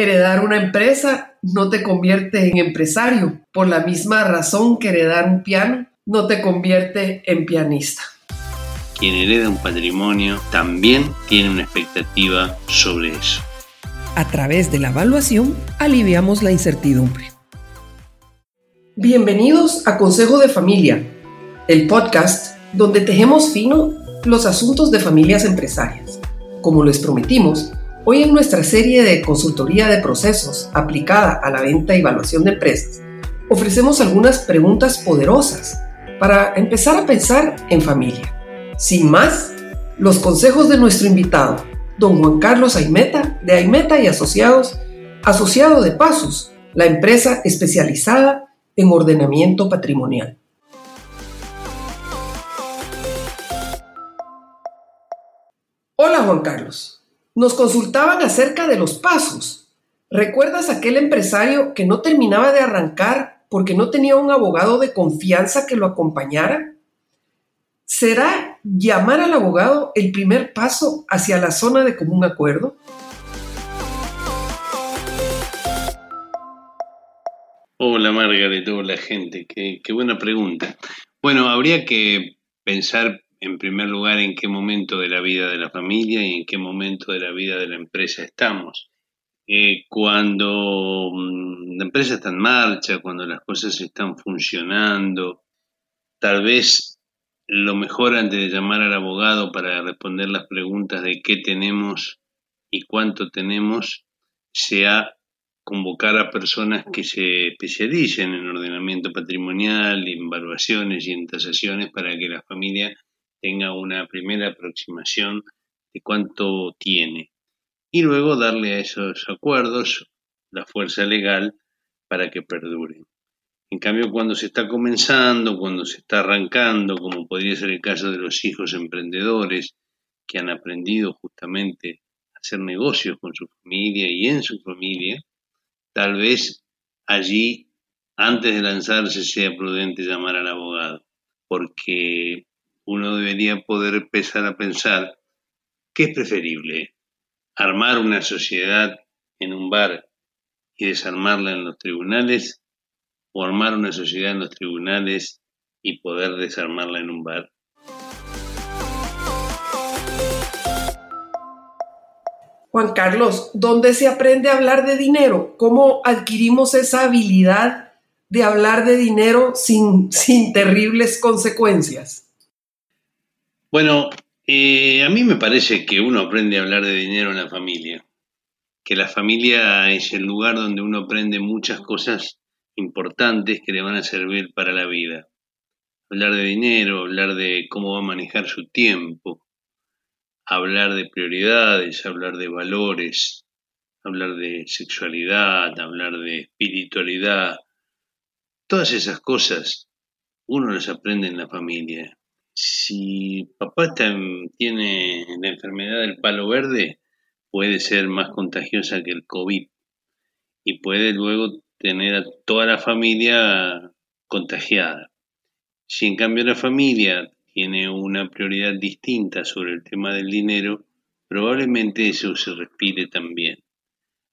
Heredar una empresa no te convierte en empresario, por la misma razón que heredar un piano no te convierte en pianista. Quien hereda un patrimonio también tiene una expectativa sobre eso. A través de la evaluación aliviamos la incertidumbre. Bienvenidos a Consejo de Familia, el podcast donde tejemos fino los asuntos de familias empresarias. Como les prometimos, Hoy en nuestra serie de consultoría de procesos aplicada a la venta y evaluación de empresas, ofrecemos algunas preguntas poderosas para empezar a pensar en familia. Sin más, los consejos de nuestro invitado, don Juan Carlos Aimeta, de Aimeta y Asociados, asociado de Pasos, la empresa especializada en ordenamiento patrimonial. Hola Juan Carlos. Nos consultaban acerca de los pasos. ¿Recuerdas aquel empresario que no terminaba de arrancar porque no tenía un abogado de confianza que lo acompañara? ¿Será llamar al abogado el primer paso hacia la zona de común acuerdo? Hola Margaret, hola gente, qué, qué buena pregunta. Bueno, habría que pensar en primer lugar, en qué momento de la vida de la familia y en qué momento de la vida de la empresa estamos. Eh, cuando mm, la empresa está en marcha, cuando las cosas están funcionando, tal vez lo mejor antes de llamar al abogado para responder las preguntas de qué tenemos y cuánto tenemos, sea convocar a personas que se especialicen en ordenamiento patrimonial, en evaluaciones y en tasaciones para que la familia tenga una primera aproximación de cuánto tiene y luego darle a esos acuerdos la fuerza legal para que perduren. En cambio, cuando se está comenzando, cuando se está arrancando, como podría ser el caso de los hijos emprendedores que han aprendido justamente a hacer negocios con su familia y en su familia, tal vez allí, antes de lanzarse, sea prudente llamar al abogado, porque uno debería poder empezar a pensar qué es preferible, armar una sociedad en un bar y desarmarla en los tribunales o armar una sociedad en los tribunales y poder desarmarla en un bar. Juan Carlos, ¿dónde se aprende a hablar de dinero? ¿Cómo adquirimos esa habilidad de hablar de dinero sin, sin terribles consecuencias? Bueno, eh, a mí me parece que uno aprende a hablar de dinero en la familia, que la familia es el lugar donde uno aprende muchas cosas importantes que le van a servir para la vida. Hablar de dinero, hablar de cómo va a manejar su tiempo, hablar de prioridades, hablar de valores, hablar de sexualidad, hablar de espiritualidad. Todas esas cosas uno las aprende en la familia si papá tiene la enfermedad del palo verde, puede ser más contagiosa que el COVID y puede luego tener a toda la familia contagiada. Si en cambio la familia tiene una prioridad distinta sobre el tema del dinero, probablemente eso se respire también.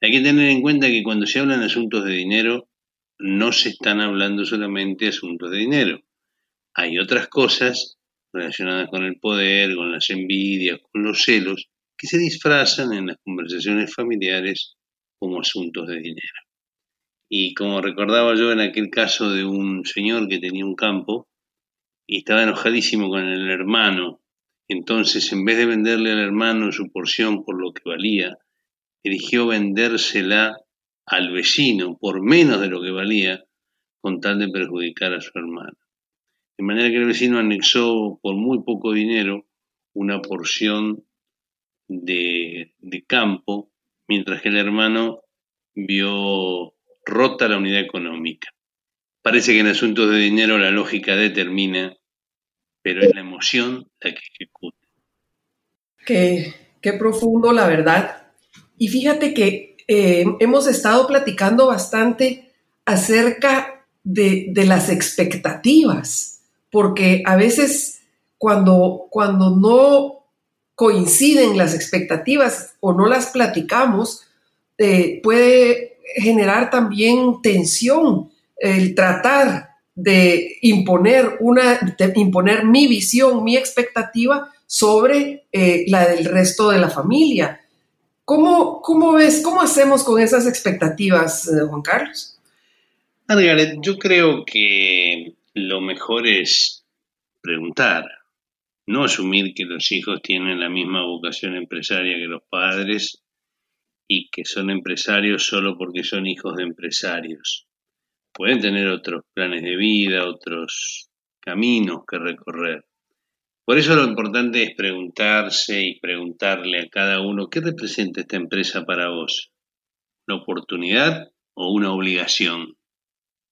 Hay que tener en cuenta que cuando se hablan asuntos de dinero, no se están hablando solamente asuntos de dinero. Hay otras cosas relacionadas con el poder, con las envidias, con los celos, que se disfrazan en las conversaciones familiares como asuntos de dinero. Y como recordaba yo en aquel caso de un señor que tenía un campo y estaba enojadísimo con el hermano, entonces en vez de venderle al hermano su porción por lo que valía, eligió vendérsela al vecino por menos de lo que valía con tal de perjudicar a su hermano. De manera que el vecino anexó por muy poco dinero una porción de, campo, mientras que el hermano vio rota la unidad económica. Parece que en asuntos de dinero la lógica determina, pero es la emoción la que ejecuta. Qué, profundo, la verdad. Y fíjate que eh, hemos estado platicando bastante acerca de las expectativas porque a veces cuando, cuando no coinciden las expectativas o no las platicamos, eh, puede generar también tensión el tratar de imponer, una, imponer mi visión, mi expectativa sobre eh, la del resto de la familia. ¿Cómo, ¿Cómo ves, cómo hacemos con esas expectativas, eh, Juan Carlos? Margaret, yo creo que lo mejor es preguntar, no asumir que los hijos tienen la misma vocación empresaria que los padres y que son empresarios solo porque son hijos de empresarios. Pueden tener otros planes de vida, otros caminos que recorrer. Por eso lo importante es preguntarse y preguntarle a cada uno qué representa esta empresa para vos, una oportunidad o una obligación.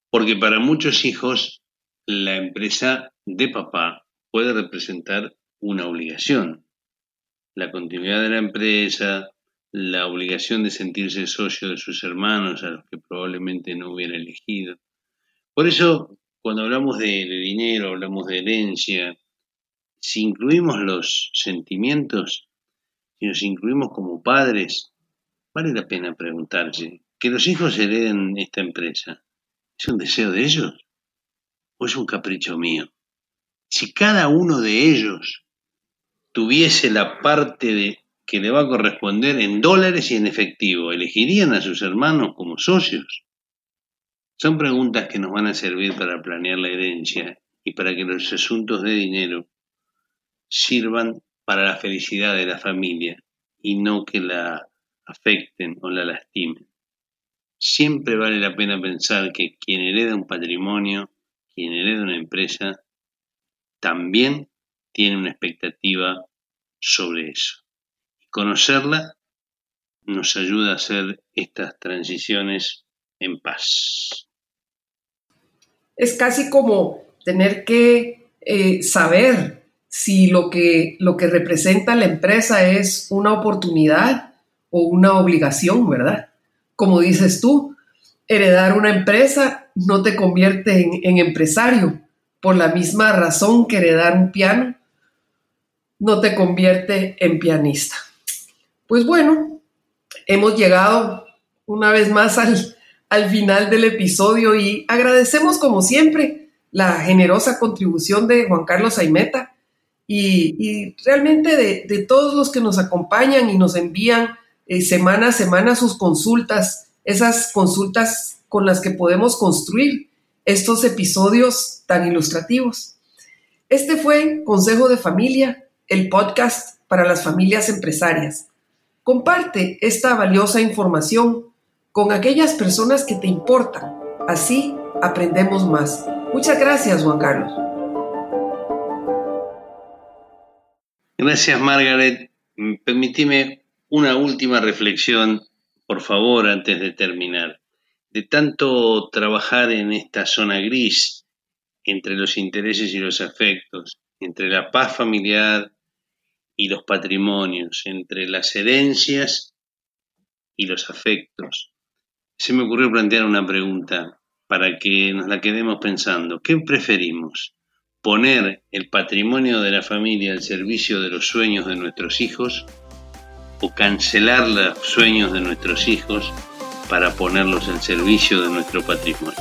Porque para muchos hijos la empresa de papá puede representar una obligación. La continuidad de la empresa, la obligación de sentirse socio de sus hermanos, a los que probablemente no hubiera elegido. Por eso, cuando hablamos de, dinero, hablamos de herencia, si incluimos los sentimientos, si nos incluimos como padres, vale la pena preguntarse, ¿que los hijos hereden esta empresa? ¿Es un deseo de ellos? ¿O es un capricho mío? Si cada uno de ellos tuviese la parte de, que le va a corresponder en dólares y en efectivo, ¿elegirían a sus hermanos como socios? Son preguntas que nos van a servir para planear la herencia y para que los asuntos de dinero sirvan para la felicidad de la familia y no que la afecten o la lastimen. Siempre vale la pena pensar que quien hereda un patrimonio, quien hereda una empresa, también tiene una expectativa sobre eso. Conocerla nos ayuda a hacer estas transiciones en paz. Es casi como tener que eh, saber si lo que, lo que representa la empresa es una oportunidad o una obligación, ¿verdad? Como dices tú, heredar una empresa no te convierte en, empresario, por la misma razón que heredar un piano no te convierte en pianista. Pues bueno, hemos llegado una vez más al, al final del episodio y agradecemos como siempre la generosa contribución de Juan Carlos Aimeta y, realmente de, todos los que nos acompañan y nos envían eh, semana a semana sus consultas, esas consultas con las que podemos construir estos episodios tan ilustrativos. Este fue Consejo de Familia, el podcast para las familias empresarias. Comparte esta valiosa información con aquellas personas que te importan. Así aprendemos más. Muchas gracias, Juan Carlos. Gracias, Margaret. Permíteme una última reflexión, por favor, antes de terminar. De tanto trabajar en esta zona gris entre los intereses y los afectos, entre la paz familiar y los patrimonios, entre las herencias y los afectos. Se me ocurrió plantear una pregunta para que nos la quedemos pensando. ¿Qué preferimos? ¿Poner el patrimonio de la familia al servicio de los sueños de nuestros hijos o cancelar los sueños de nuestros hijos para ponerlos al servicio de nuestro patrimonio?